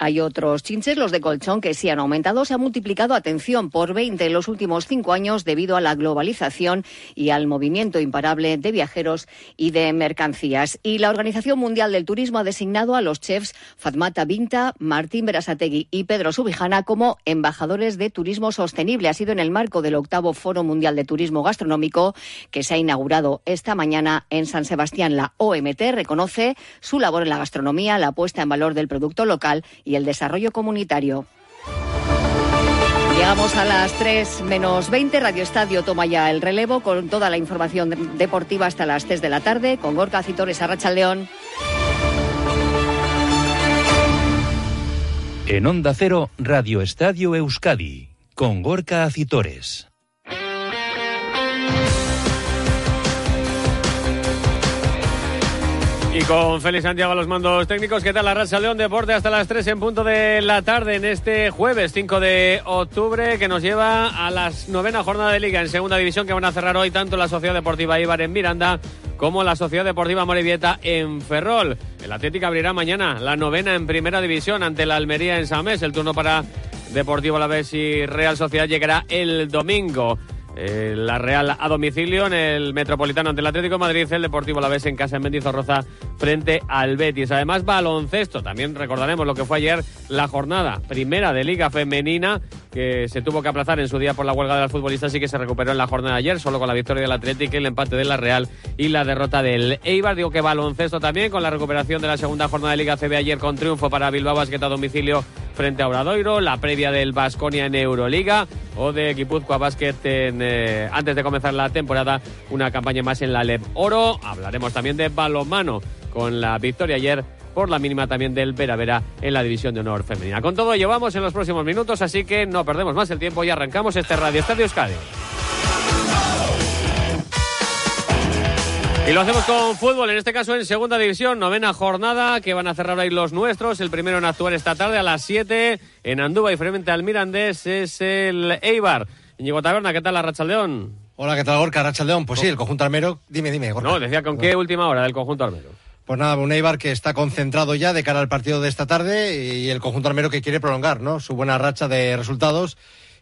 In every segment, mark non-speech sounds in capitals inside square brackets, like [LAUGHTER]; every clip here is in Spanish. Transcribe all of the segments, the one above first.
Hay otros chinches, los de colchón, que sí han aumentado. Se ha multiplicado, atención, por 20 en los últimos cinco años debido a la globalización y al movimiento imparable de viajeros y de mercancías. Y la Organización Mundial del Turismo ha designado a los chefs Fatmata Binta, Martín Berasategui y Pedro Subijana como embajadores de turismo sostenible. Ha sido en el marco del octavo Foro Mundial de Turismo Gastronómico que se ha inaugurado esta mañana en San Sebastián. La OMT reconoce su labor en la gastronomía, la puesta en valor del producto local el desarrollo comunitario. Llegamos a las 3 menos 20. Radio Estadio toma ya el relevo con toda la información deportiva hasta las 3 de la tarde con Gorka Citores Arracha León. En Onda Cero, Radio Estadio Euskadi, con Gorka Acitores. Y con Félix Santiago a los mandos técnicos, ¿qué tal la Raza León Deporte hasta las 3 en punto de la tarde en este jueves 5 de octubre que nos lleva a la novena jornada de liga en segunda división que van a cerrar hoy tanto la Sociedad Deportiva Ibar en Miranda como la Sociedad Deportiva Morevieta en Ferrol. El Atlético abrirá mañana la novena en primera división ante la Almería en Samés. El turno para Deportivo La Vez y Real Sociedad llegará el domingo. Eh, la Real a domicilio en el Metropolitano ante el Atlético de Madrid, el Deportivo La Vez en casa en Mendizorroza frente al Betis. Además, baloncesto. También recordaremos lo que fue ayer la jornada primera de Liga Femenina que se tuvo que aplazar en su día por la huelga de los futbolistas y que se recuperó en la jornada de ayer, solo con la victoria del Atlético, el empate de la Real y la derrota del Eibar. Digo que baloncesto también, con la recuperación de la segunda jornada de Liga CB ayer con triunfo para Bilbao Basket a domicilio frente a Obradoiro, la previa del Basconia en Euroliga o de Guipúzcoa Basket eh, antes de comenzar la temporada, una campaña más en la LEB Oro. Hablaremos también de balonmano con la victoria ayer por la mínima también del Vera Vera en la división de honor femenina. Con todo llevamos en los próximos minutos, así que no perdemos más el tiempo y arrancamos este Radio Estadio Euskadi. Y lo hacemos con fútbol, en este caso en segunda división, novena jornada que van a cerrar ahí los nuestros. El primero en actuar esta tarde a las 7 en Andúba y frente al Mirandés es el Eibar. Íñigo Taberna, ¿qué tal la Rachaldeón? Hola, ¿qué tal Gorka Rachaldeón? Pues sí, el conjunto armero, dime, dime, Gorka. No, decía, ¿con qué última hora del conjunto armero? Pues nada, un Eibar que está concentrado ya de cara al partido de esta tarde y el conjunto armero que quiere prolongar ¿no? su buena racha de resultados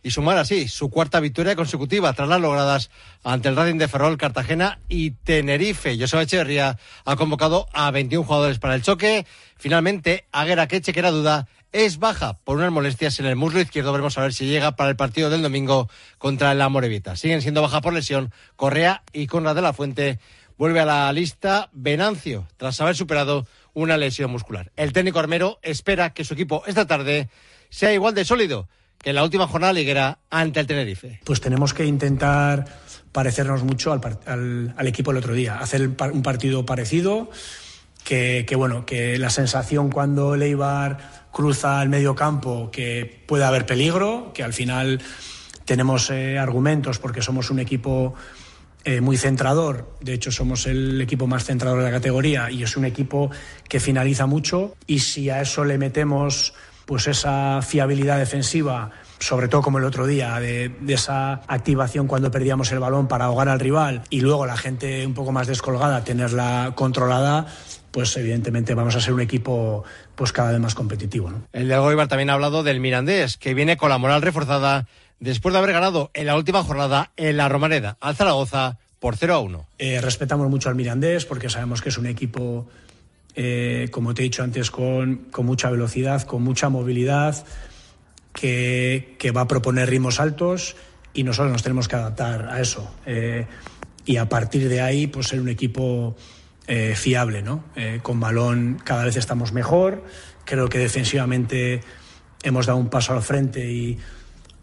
y sumar así su cuarta victoria consecutiva tras las logradas ante el Racing de Ferrol, Cartagena y Tenerife. José Echeverría ha convocado a 21 jugadores para el choque. Finalmente, Aguera Queche, que era duda, es baja por unas molestias en el muslo izquierdo. Veremos a ver si llega para el partido del domingo contra la Morevita. Siguen siendo baja por lesión Correa y Conrad de la Fuente vuelve a la lista Venancio, tras haber superado una lesión muscular. El técnico armero espera que su equipo esta tarde sea igual de sólido que en la última jornada liguera ante el Tenerife. Pues tenemos que intentar parecernos mucho al, equipo del otro día, hacer un partido parecido, que, bueno, que la sensación cuando el Eibar cruza el medio campo, que puede haber peligro, que al final tenemos eh, argumentos porque somos un equipo eh, muy centrador. De hecho, somos el equipo más centrador de la categoría y es un equipo que finaliza mucho. Y si a eso le metemos pues esa fiabilidad defensiva, sobre todo como el otro día, de, esa activación cuando perdíamos el balón para ahogar al rival y luego la gente un poco más descolgada, tenerla controlada, pues evidentemente vamos a ser un equipo pues cada vez más competitivo. El de Goibar también ha hablado del Mirandés, que viene con la moral reforzada después de haber ganado en la última jornada en la Romareda al Zaragoza por 0 a 1. Eh, respetamos mucho al Mirandés porque sabemos que es un equipo, eh, como te he dicho antes, con, mucha velocidad, con mucha movilidad, que, va a proponer ritmos altos y nosotros nos tenemos que adaptar a eso. Eh, y a partir de ahí, pues ser un equipo fiable, ¿no? con balón cada vez estamos mejor. Creo que defensivamente hemos dado un paso al frente y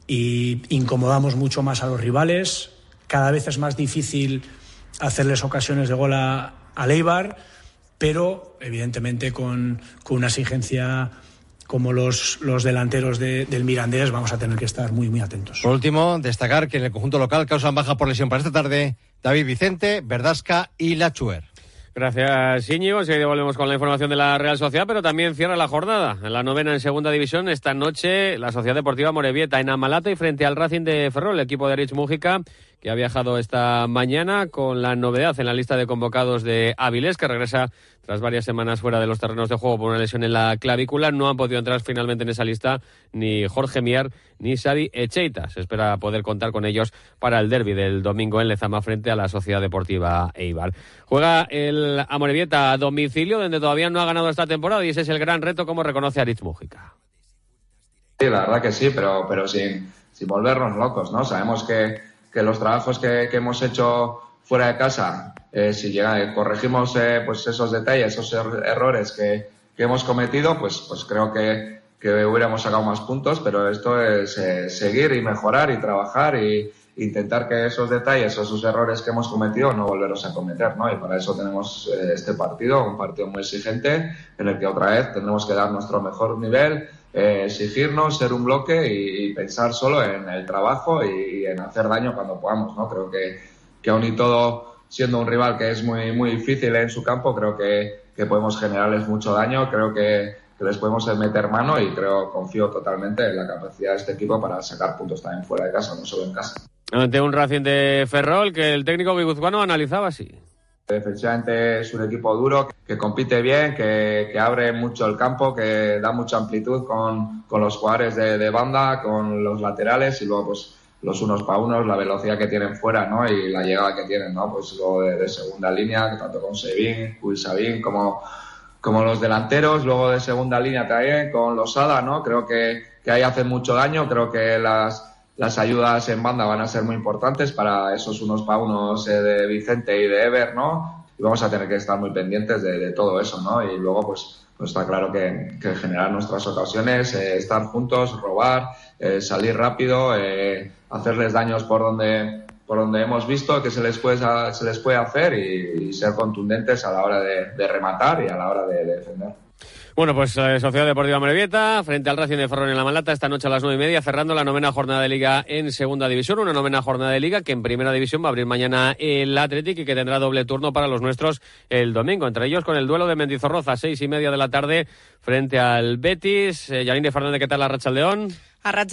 y incomodamos mucho más a los rivales. Cada vez es más difícil hacerles ocasiones de gol a, Leibar, pero evidentemente con, una exigencia como los, los delanteros del Mirandés vamos a tener que estar muy, muy atentos. Por último, destacar que en el conjunto local causan baja por lesión para esta tarde David Vicente, Verdasca y Lachuer. Gracias, Íñigo. Seguidamente volvemos con la información de la Real Sociedad, pero también cierra la jornada. En la novena en segunda división, esta noche, la Sociedad Deportiva Morevieta en Amalata y frente al Racing de Ferrol, el equipo de Rich Mújica, que ha viajado esta mañana con la novedad en la lista de convocados de Avilés, que regresa tras varias semanas fuera de los terrenos de juego por una lesión en la clavícula. No han podido entrar finalmente en esa lista ni Jorge Mier ni Sadi Echeita. Se espera poder contar con ellos para el derby del domingo en Lezama frente a la Sociedad Deportiva Eibar. Juega el Amorebieta a domicilio, donde todavía no ha ganado esta temporada y ese es el gran reto, como reconoce Aritz Mújica. Sí, la verdad que sí, pero, pero sin, sin volvernos locos, ¿no? Sabemos que que los trabajos que, hemos hecho fuera de casa, eh, si llega, corregimos eh, pues esos detalles, esos er-, errores que, hemos cometido, pues, pues creo que, hubiéramos sacado más puntos, pero esto es eh, seguir y mejorar y trabajar y intentar que esos detalles esos errores que hemos cometido no volverlos a cometer, ¿no? Y para eso tenemos este partido, un partido muy exigente, en el que otra vez tendremos que dar nuestro mejor nivel, eh, exigirnos, ser un bloque y, pensar solo en el trabajo y, en hacer daño cuando podamos, ¿no? Creo que, que y todo, siendo un rival que es muy, muy difícil en su campo, creo que, que podemos generarles mucho daño, creo que, que, les podemos meter mano y creo, confío totalmente en la capacidad de este equipo para sacar puntos también fuera de casa, no solo en casa. Ante un Racing de Ferrol que el técnico guipuzcoano analizaba así. Efectivamente es un equipo duro, que compite bien, que, abre mucho el campo, que da mucha amplitud con, los jugadores de, banda, con los laterales y luego pues los unos para unos, la velocidad que tienen fuera ¿no? y la llegada que tienen, ¿no? pues luego de, segunda línea, tanto con Sevin, Sabin como, como los delanteros, luego de segunda línea también con los Sada, ¿no? creo que, que ahí hacen mucho daño, creo que las las ayudas en banda van a ser muy importantes para esos unos para unos eh, de Vicente y de Ever, ¿no? Y vamos a tener que estar muy pendientes de, todo eso, ¿no? Y luego, pues, pues está claro que, generar nuestras ocasiones, eh, estar juntos, robar, eh, salir rápido, hacerles daños por donde por donde hemos visto que se les puede, se les puede hacer y, ser contundentes a la hora de, rematar y a la hora de defender. Bueno, pues eh, Sociedad Deportiva Morevieta frente al Racing de Ferrol en la Malata esta noche a las nueve y media, cerrando la novena jornada de Liga en Segunda División. Una novena jornada de Liga que en Primera División va a abrir mañana el Athletic y que tendrá doble turno para los nuestros el domingo. Entre ellos con el duelo de Mendizorroza, seis y media de la tarde frente al Betis. Eh, de Fernández, ¿qué tal la Racha León?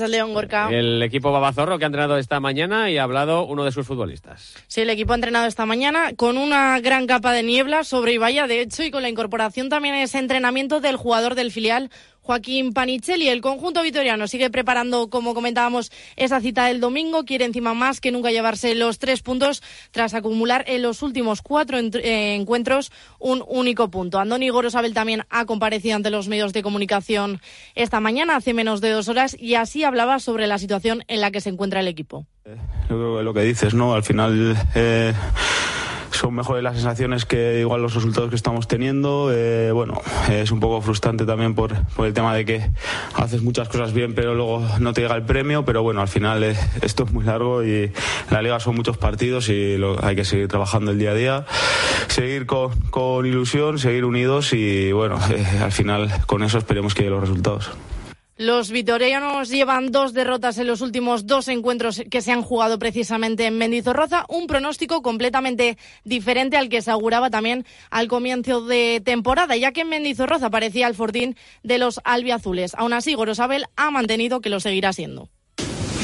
León Gorka. El equipo Babazorro que ha entrenado esta mañana y ha hablado uno de sus futbolistas. Sí, el equipo ha entrenado esta mañana con una gran capa de niebla sobre Ibaya, de hecho, y con la incorporación también ese entrenamiento del jugador del filial, Joaquín Panichelli. El conjunto vitoriano sigue preparando, como comentábamos, esa cita del domingo. Quiere encima más que nunca llevarse los tres puntos tras acumular en los últimos cuatro eh, encuentros un único punto. Andoni Gorosabel también ha comparecido ante los medios de comunicación esta mañana, hace menos de dos horas, y así hablaba sobre la situación en la que se encuentra el equipo. Que lo que dices, ¿no? Al final. Eh son mejores las sensaciones que igual los resultados que estamos teniendo. Eh, bueno, es un poco frustrante también por, por, el tema de que haces muchas cosas bien, pero luego no te llega el premio. Pero bueno, al final eh, [LAUGHS] esto es muy largo y la liga son muchos partidos y lo, hay que seguir trabajando el día a día, seguir con, con ilusión, seguir unidos y bueno, eh, al final con eso esperemos que los resultados. Los vitorianos llevan dos derrotas en los últimos dos encuentros que se han jugado precisamente en Mendizorroza, un pronóstico completamente diferente al que se auguraba también al comienzo de temporada, ya que en Mendizorroza parecía el fortín de los albiazules. Aún así, Gorosabel ha mantenido que lo seguirá siendo.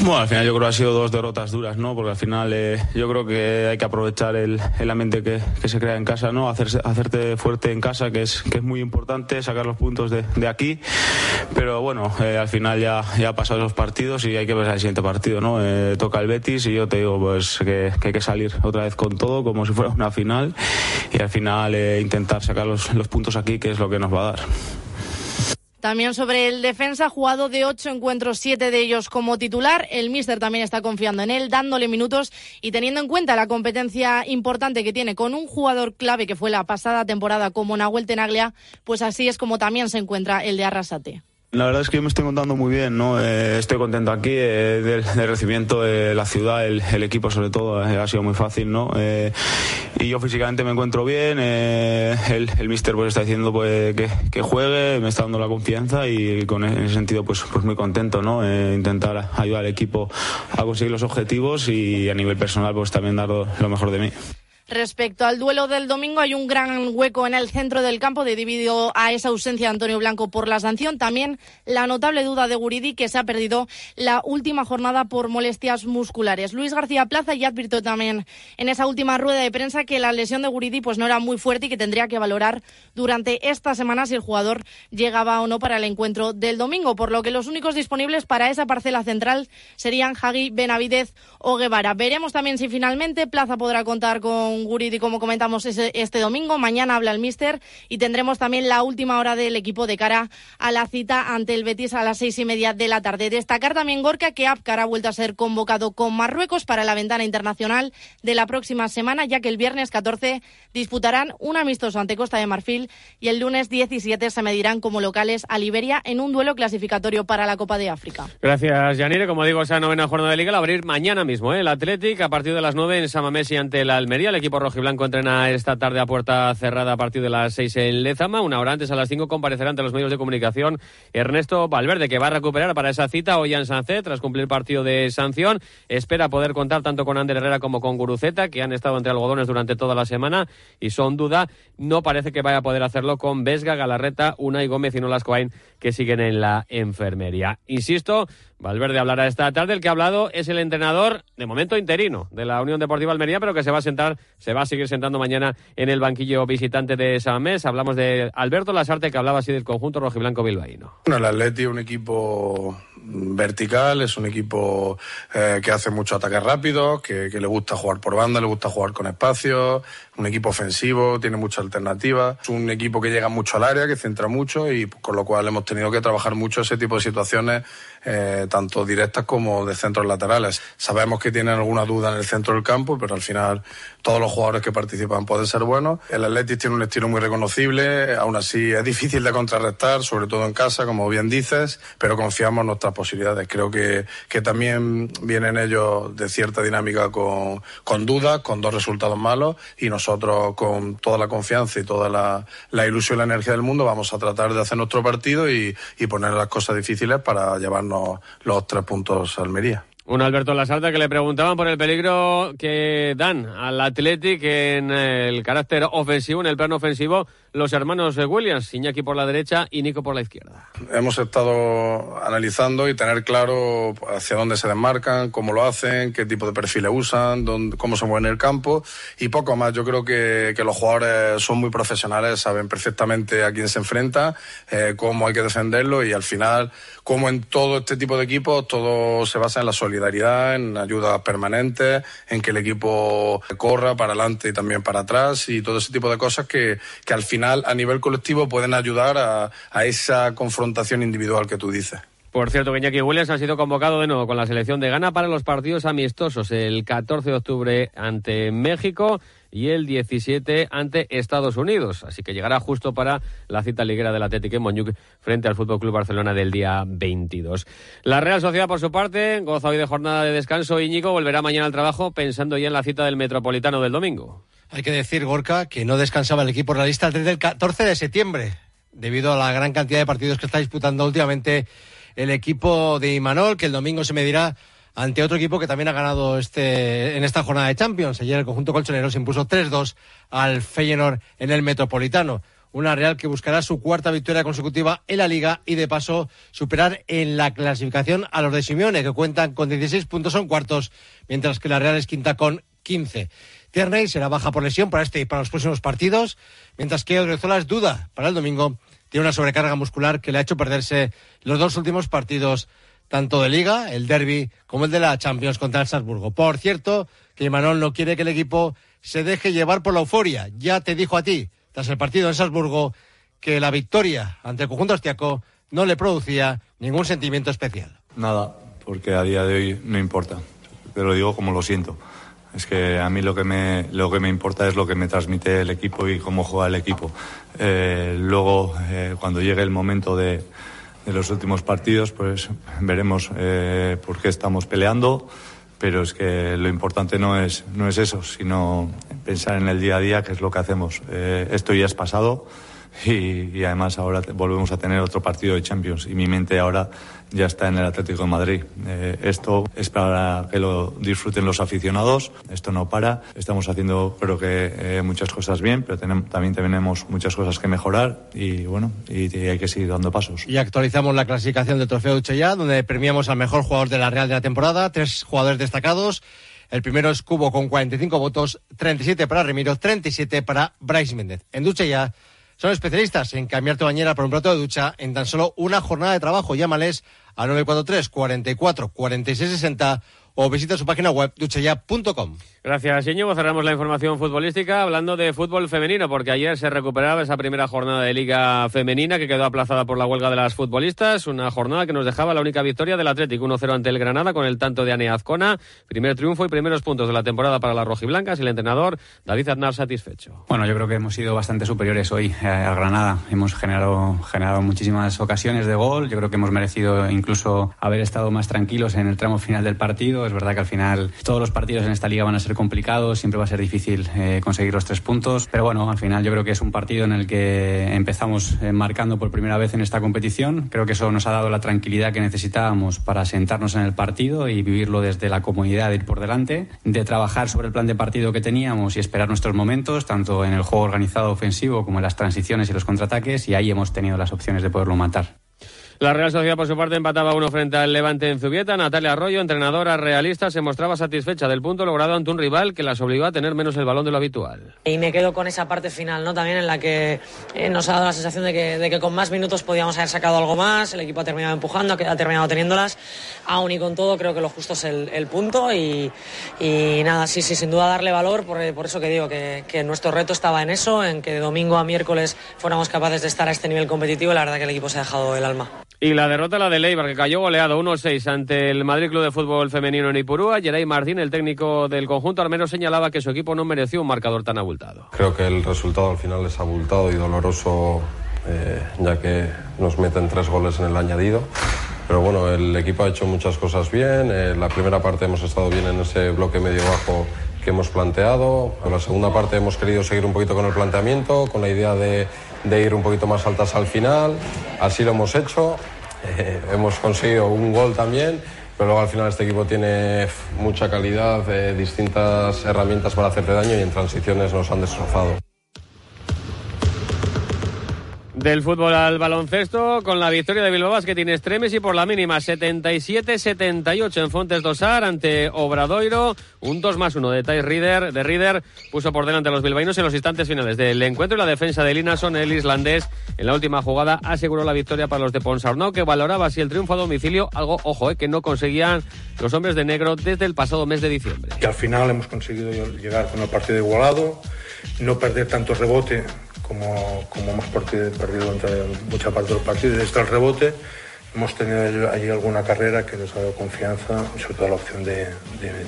Bueno, al final yo creo que ha sido dos derrotas duras, ¿no? Porque al final eh, yo creo que hay que aprovechar el, el ambiente que, se crea en casa, ¿no? Hacerse, hacerte fuerte en casa, que es, que es muy importante, sacar los puntos de, de aquí. Pero bueno, eh, al final ya, ya pasado los partidos y hay que ver el siguiente partido, ¿no? Eh, toca el Betis y yo te digo pues que, que, hay que salir otra vez con todo, como si fuera una final. Y al final intentar sacar los, los puntos aquí, que es lo que nos va a dar. También sobre el defensa, jugado de ocho encuentros, siete de ellos como titular. El míster también está confiando en él, dándole minutos y teniendo en cuenta la competencia importante que tiene con un jugador clave que fue la pasada temporada como Nahuel Tenaglia, pues así es como también se encuentra el de Arrasate. La verdad es que yo me estoy contando muy bien, ¿no? Eh, estoy contento aquí eh, del, recibimiento de la ciudad, el, equipo sobre todo, eh, ha sido muy fácil, ¿no? y yo físicamente me encuentro bien, el, el míster pues está diciendo pues, que, que, juegue, me está dando la confianza y con e, en ese sentido pues, pues muy contento, ¿no? intentar ayudar al equipo a conseguir los objetivos y a nivel personal pues también dar lo mejor de mí. Respecto al duelo del domingo, hay un gran hueco en el centro del campo debido a esa ausencia de Antonio Blanco por la sanción. También la notable duda de Guridi, que se ha perdido la última jornada por molestias musculares. Luis García Plaza ya advirtió también en esa última rueda de prensa que la lesión de Guridi pues, no era muy fuerte y que tendría que valorar durante esta semana si el jugador llegaba o no para el encuentro del domingo, por lo que los únicos disponibles para esa parcela central serían Hagi, Benavidez o Guevara. Veremos también si finalmente Plaza podrá contar con Guridi, como comentamos este domingo. Mañana habla el míster y tendremos también la última hora del equipo de cara a la cita ante el Betis a las seis y media de la tarde. Destacar también, Gorka, que Apcar ha vuelto a ser convocado con Marruecos para la ventana internacional de la próxima semana, ya que el viernes 14 disputarán un amistoso ante Costa de Marfil y el lunes 17 se medirán como locales a Liberia en un duelo clasificatorio para la Copa de África. Gracias, Yanire. Como digo, esa novena jornada de Liga la va a abrir mañana mismo. ¿eh? El Athletic a partir de las 9 en Samamesi ante la Almería. El equipo rojiblanco entrena esta tarde a puerta cerrada a partir de las 6 en Lezama. Una hora antes, a las 5, comparecerá ante los medios de comunicación Ernesto Valverde, que va a recuperar para esa cita hoy en tras cumplir partido de sanción. Espera poder contar tanto con Ander Herrera como con Guruceta, que han estado entre algodones durante toda la semana y son duda. No parece que vaya a poder hacerlo con Vesga, Galarreta, Unai Gómez y Nolas Coain, que siguen en la enfermería. Insisto, Valverde hablará esta tarde. El que ha hablado es el entrenador, de momento interino, de la Unión Deportiva Almería, pero que se va a sentar, se va a seguir sentando mañana en el banquillo visitante de San Mes. Hablamos de Alberto Lasarte, que hablaba así del conjunto rojiblanco bilbaíno. Bueno, el Atleti es un equipo vertical, es un equipo eh, que hace mucho ataques rápidos, que, que, le gusta jugar por banda, le gusta jugar con espacio, un equipo ofensivo, tiene muchas alternativas, es un equipo que llega mucho al área, que centra mucho y con lo cual hemos tenido que trabajar mucho ese tipo de situaciones, eh, tanto directas como de centros laterales. Sabemos que tienen alguna duda en el centro del campo, pero al final todos los jugadores que participan pueden ser buenos. El Atlético tiene un estilo muy reconocible, aún así es difícil de contrarrestar, sobre todo en casa, como bien dices, pero confiamos en nuestras posibilidades. Creo que, que también vienen ellos de cierta dinámica con, con dudas, con dos resultados malos y nosotros nosotros con toda la confianza y toda la, la, ilusión y la energía del mundo vamos a tratar de hacer nuestro partido y, y poner las cosas difíciles para llevarnos los tres puntos a Almería. Un Alberto Lasarta que le preguntaban por el peligro que dan al Athletic en el carácter ofensivo, en el plano ofensivo, los hermanos Williams, Iñaki por la derecha y Nico por la izquierda. Hemos estado analizando y tener claro hacia dónde se desmarcan, cómo lo hacen, qué tipo de perfiles usan, dónde, cómo se mueven en el campo y poco más. Yo creo que, que, los jugadores son muy profesionales, saben perfectamente a quién se enfrenta, eh, cómo hay que defenderlo y al final, como en todo este tipo de equipos, todo se basa en la solidaridad, en ayuda permanente, en que el equipo corra para adelante y también para atrás y todo ese tipo de cosas que, que al final a nivel colectivo pueden ayudar a, esa confrontación individual que tú dices. Por cierto, que Iñaki Williams ha sido convocado de nuevo con la selección de Ghana para los partidos amistosos el 14 de octubre ante México y el 17 ante Estados Unidos. Así que llegará justo para la cita liguera del Atlético en Moñuc frente al Fútbol Club Barcelona del día 22. La Real Sociedad, por su parte, goza hoy de jornada de descanso. Íñigo volverá mañana al trabajo pensando ya en la cita del Metropolitano del domingo. Hay que decir, Gorka, que no descansaba el equipo realista desde el 14 de septiembre, debido a la gran cantidad de partidos que está disputando últimamente el equipo de Imanol, que el domingo se medirá ante otro equipo que también ha ganado este, en esta jornada de Champions. Ayer el conjunto colchonero se impuso 3-2 al Feyenoord en el Metropolitano. Una Real que buscará su cuarta victoria consecutiva en la Liga y de paso superar en la clasificación a los de Simeone, que cuentan con 16 puntos son cuartos, mientras que la Real es quinta con 15. Tierney será baja por lesión para este y para los próximos partidos, mientras que Odriozola es duda para el domingo. Tiene una sobrecarga muscular que le ha hecho perderse los dos últimos partidos, tanto de Liga, el Derby, como el de la Champions contra el Salzburgo. Por cierto, que Manuel no quiere que el equipo se deje llevar por la euforia. Ya te dijo a ti, tras el partido en Salzburgo, que la victoria ante el conjunto austriaco no le producía ningún sentimiento especial. Nada, porque a día de hoy no importa. Te lo digo como lo siento. Es que a mí lo que me, lo que me importa es lo que me transmite el equipo y cómo juega el equipo. Eh, luego, eh, cuando llegue el momento de, los últimos partidos, pues veremos eh, por qué estamos peleando. Pero es que lo importante no es, no es eso, sino pensar en el día a día, que es lo que hacemos. esto ya es pasado. Y, además ahora volvemos a tener otro partido de Champions y mi mente ahora ya está en el Atlético de Madrid. Eh, esto es para que lo disfruten los aficionados, esto no para, estamos haciendo creo que eh, muchas cosas bien, pero también tenemos muchas cosas que mejorar y bueno, y, hay que seguir dando pasos. Y actualizamos la clasificación del Trofeo ya donde premiamos al mejor jugador de la Real de la temporada, tres jugadores destacados. El primero es Cubo con 45 votos, 37 para Remiro, 37 para Bryce Méndez. En Ducha ya son especialistas en cambiar tu bañera por un plato de ducha en tan solo una jornada de trabajo. Llámales al 943 44 46 60 o visita su página web duchaya.com. Gracias, Íñigo. Cerramos la información futbolística hablando de fútbol femenino, porque ayer se recuperaba esa primera jornada de Liga Femenina que quedó aplazada por la huelga de las futbolistas. Una jornada que nos dejaba la única victoria del Atlético 1-0 ante el Granada con el tanto de Ane Azcona. Primer triunfo y primeros puntos de la temporada para las rojiblancas y el entrenador David Aznar satisfecho. Bueno, yo creo que hemos sido bastante superiores hoy eh, al Granada. Hemos generado, generado muchísimas ocasiones de gol. Yo creo que hemos merecido incluso haber estado más tranquilos en el tramo final del partido es verdad que al final todos los partidos en esta liga van a ser complicados, siempre va a ser difícil eh, conseguir los tres puntos, pero bueno, al final yo creo que es un partido en el que empezamos eh, marcando por primera vez en esta competición. Creo que eso nos ha dado la tranquilidad que necesitábamos para sentarnos en el partido y vivirlo desde la comodidad de ir por delante, de trabajar sobre el plan de partido que teníamos y esperar nuestros momentos, tanto en el juego organizado ofensivo como en las transiciones y los contraataques, y ahí hemos tenido las opciones de poderlo matar. La Real Sociedad, por su parte, empataba uno frente al Levante en Zubieta. Natalia Arroyo, entrenadora realista, se mostraba satisfecha del punto logrado ante un rival que las obligó a tener menos el balón de lo habitual. Y me quedo con esa parte final, ¿no? También en la que eh, nos ha dado la sensación de que, de que, con más minutos podíamos haber sacado algo más. El equipo ha terminado empujando, ha terminado teniéndolas. Aún y con todo, creo que lo justo es el, punto. Y, nada, sí, sí, sin duda darle valor. Por, por eso que digo que, que, nuestro reto estaba en eso, en que de domingo a miércoles fuéramos capaces de estar a este nivel competitivo. La verdad que el equipo se ha dejado el alma. Y la derrota la de Leibar, que cayó goleado 1-6 ante el Madrid Club de Fútbol Femenino en Ipurúa. Geray Martín, el técnico del conjunto, al menos señalaba que su equipo no mereció un marcador tan abultado. Creo que el resultado al final es abultado y doloroso, eh, ya que nos meten tres goles en el añadido. Pero bueno, el equipo ha hecho muchas cosas bien. En eh, la primera parte hemos estado bien en ese bloque medio-bajo que hemos planteado. En la segunda parte hemos querido seguir un poquito con el planteamiento, con la idea de, de ir un poquito más altas al final. Así lo hemos hecho. Eh, hemos conseguido un gol también, pero luego al final este equipo tiene mucha calidad, eh, distintas herramientas para hacerte daño y en transiciones nos han destrozado. Del fútbol al baloncesto, con la victoria de Bilbao que tiene extremes y por la mínima 77-78 en Fontes Dosar ante Obradoiro. Un 2 más 1 de Thais Rieder, de Rieder puso por delante a los bilbaínos en los instantes finales del encuentro y la defensa de Linason, el islandés, en la última jugada aseguró la victoria para los de Ponsarnau, que valoraba así el triunfo a domicilio, algo, ojo, eh, que no conseguían los hombres de negro desde el pasado mes de diciembre. Que al final hemos conseguido llegar con el partido igualado, no perder tanto rebote como, como hemos perdido durante mucha parte del partido. Y desde el rebote hemos tenido allí alguna carrera que nos ha dado confianza sobre todo la opción de,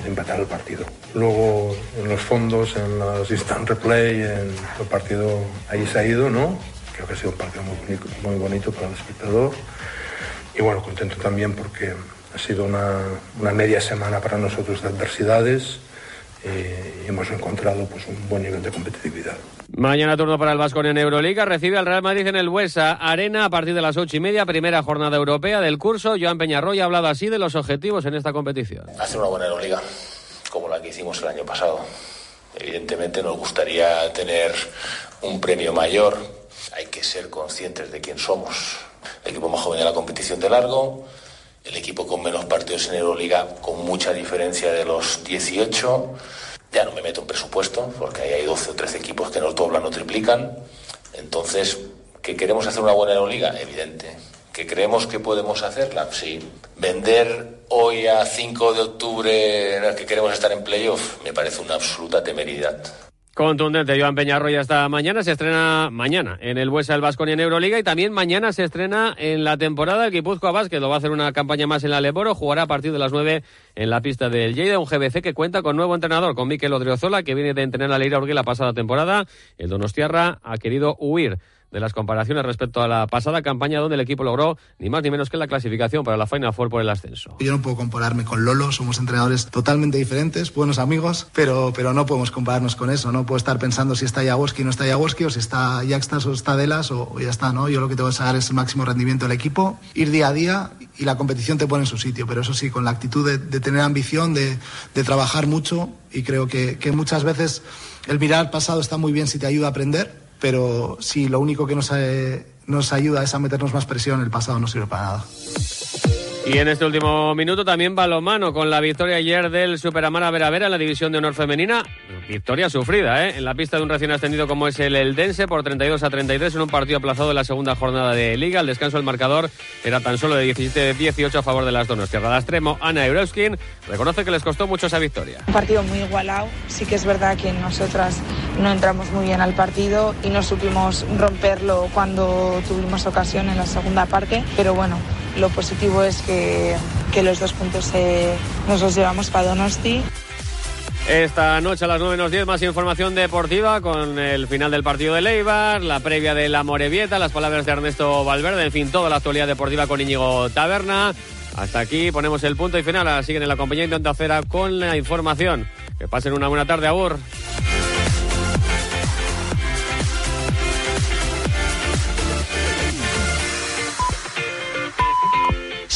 empatar el partido. Luego en los fondos, en los instant replay, en el partido ahí se ha ido, ¿no? Creo que ha sido un partido muy bonito, muy bonito para el espectador. Y bueno, contento también porque ha sido una, una media semana para nosotros de adversidades eh, y hemos encontrado pues, un buen nivel de competitividad. Mañana turno para el Vasco en Euroliga. Recibe al Real Madrid en el Buesa Arena a partir de las ocho y media. Primera jornada europea del curso. Joan Peñarroy ha hablado así de los objetivos en esta competición. Hacer una buena Euroliga, como la que hicimos el año pasado. Evidentemente nos gustaría tener un premio mayor. Hay que ser conscientes de quién somos. El equipo más joven de la competición de largo, el equipo con menos partidos en Euroliga con mucha diferencia de los 18 ya no me meto en presupuesto, porque ahí hay 12 o 13 equipos que nos doblan o triplican. Entonces, ¿que queremos hacer una buena Euroliga? Evidente. ¿Que creemos que podemos hacerla? Sí. Vender hoy a 5 de octubre que queremos estar en playoff me parece una absoluta temeridad. Contundente, Joan Peñarroya hasta mañana, se estrena mañana en el Buesa del Vasconia en Euroliga. Y también mañana se estrena en la temporada el Guipúzcoa Básquet, lo va a hacer una campaña más en la Leboro, jugará a partir de las 9 en la pista del Lleida, un GBC que cuenta con nuevo entrenador, con Miquel Odriozola, que viene de entrenar a Leira Orgue la pasada temporada, el Donostiarra ha querido huir de las comparaciones respecto a la pasada campaña donde el equipo logró ni más ni menos que la clasificación para la Final Four por el ascenso. Yo no puedo compararme con Lolo, somos entrenadores totalmente diferentes, buenos amigos, pero, pero no podemos compararnos con eso, no puedo estar pensando si está Jaworski o no está Jaworski, o si está Jackstas o está Delas, o, o ya está, ¿no? Yo lo que tengo que sacar es el máximo rendimiento del equipo, ir día a día y la competición te pone en su sitio, pero eso sí, con la actitud de, de tener ambición, de, de, trabajar mucho y creo que, que, muchas veces el mirar al pasado está muy bien si te ayuda a aprender, pero si lo único que nos, eh, nos ayuda es a meternos más presión, el pasado no sirve para nada. Y en este último minuto también balomano con la victoria ayer del Superamara Vera Vera en la división de honor femenina. Victoria sufrida, ¿eh? En la pista de un recién ascendido como es el Eldense por 32 a 33 en un partido aplazado en la segunda jornada de Liga. El descanso del marcador era tan solo de 17-18 a favor de las donos. Tierra de extremo, Ana Euroskin reconoce que les costó mucho esa victoria. Un partido muy igualado. Sí que es verdad que nosotras no entramos muy bien al partido y no supimos romperlo cuando tuvimos ocasión en la segunda parte. Pero bueno, lo positivo es que, que los dos puntos nos los llevamos para Donosti. Esta noche a las 9 menos 10 más información deportiva con el final del partido de Leibar, la previa de la Morevieta, las palabras de Ernesto Valverde, en fin, toda la actualidad deportiva con Íñigo Taberna. Hasta aquí ponemos el punto y final. Siguen en la compañía de Onda Cera con la información. Que pasen una buena tarde, Abur.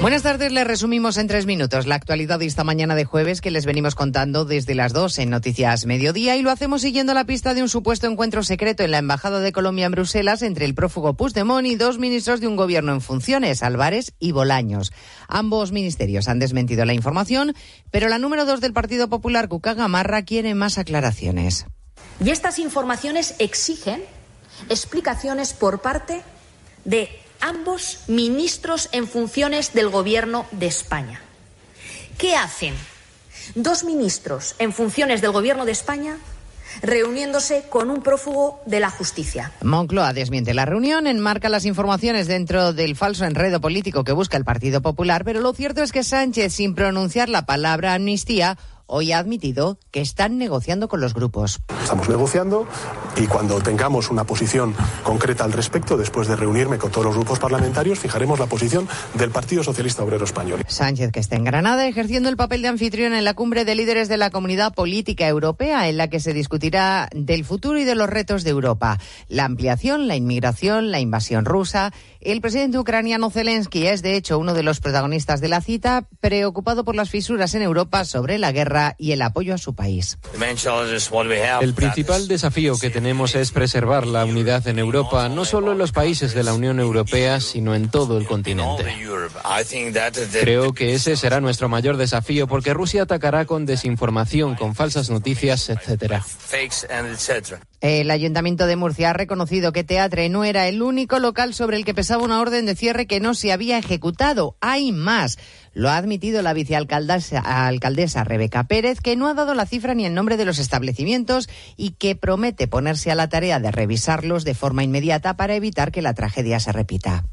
Buenas tardes, les resumimos en tres minutos la actualidad de esta mañana de jueves que les venimos contando desde las dos en Noticias Mediodía y lo hacemos siguiendo la pista de un supuesto encuentro secreto en la Embajada de Colombia en Bruselas entre el prófugo Puigdemont y dos ministros de un gobierno en funciones, Álvarez y Bolaños. Ambos ministerios han desmentido la información, pero la número dos del Partido Popular, Cuca Gamarra, quiere más aclaraciones. Y estas informaciones exigen explicaciones por parte de ambos ministros en funciones del Gobierno de España. ¿Qué hacen dos ministros en funciones del Gobierno de España reuniéndose con un prófugo de la justicia. Moncloa desmiente la reunión, enmarca las informaciones dentro del falso enredo político que busca el Partido Popular, pero lo cierto es que Sánchez, sin pronunciar la palabra amnistía, hoy ha admitido que están negociando con los grupos. Estamos negociando y cuando tengamos una posición concreta al respecto, después de reunirme con todos los grupos parlamentarios, fijaremos la posición del Partido Socialista Obrero Español. Sánchez, que está en Granada, ejerciendo el papel de anfitrión en la cumbre de líderes de la Comunidad Política Europea, en la que se discutirá del futuro y de los retos de Europa. La ampliación, la inmigración, la invasión rusa. El presidente ucraniano Zelensky es, de hecho, uno de los protagonistas de la cita, preocupado por las fisuras en Europa sobre la guerra y el apoyo a su país. El principal desafío que tenemos es preservar la unidad en Europa, no solo en los países de la Unión Europea, sino en todo el continente. Creo que ese será nuestro mayor desafío porque Rusia atacará con desinformación, con falsas noticias, etcétera. El Ayuntamiento de Murcia ha reconocido que Teatre no era el único local sobre el que pesaba una orden de cierre que no se había ejecutado. Hay más. Lo ha admitido la vicealcaldesa alcaldesa Rebeca Pérez, que no ha dado la cifra ni el nombre de los establecimientos y que promete ponerse a la tarea de revisarlos de forma inmediata para evitar que la tragedia se repita.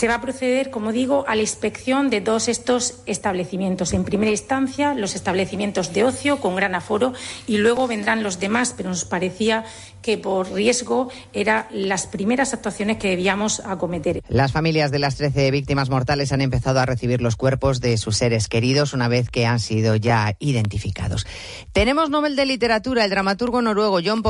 Se va a proceder, como digo, a la inspección de todos estos establecimientos. En primera instancia, los establecimientos de ocio con gran aforo y luego vendrán los demás, pero nos parecía que por riesgo eran las primeras actuaciones que debíamos acometer. Las familias de las 13 víctimas mortales han empezado a recibir los cuerpos de sus seres queridos una vez que han sido ya identificados. Tenemos Nobel de Literatura, el dramaturgo noruego John